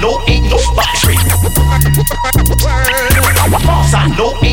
No, ain't no free. Boss, I know ain't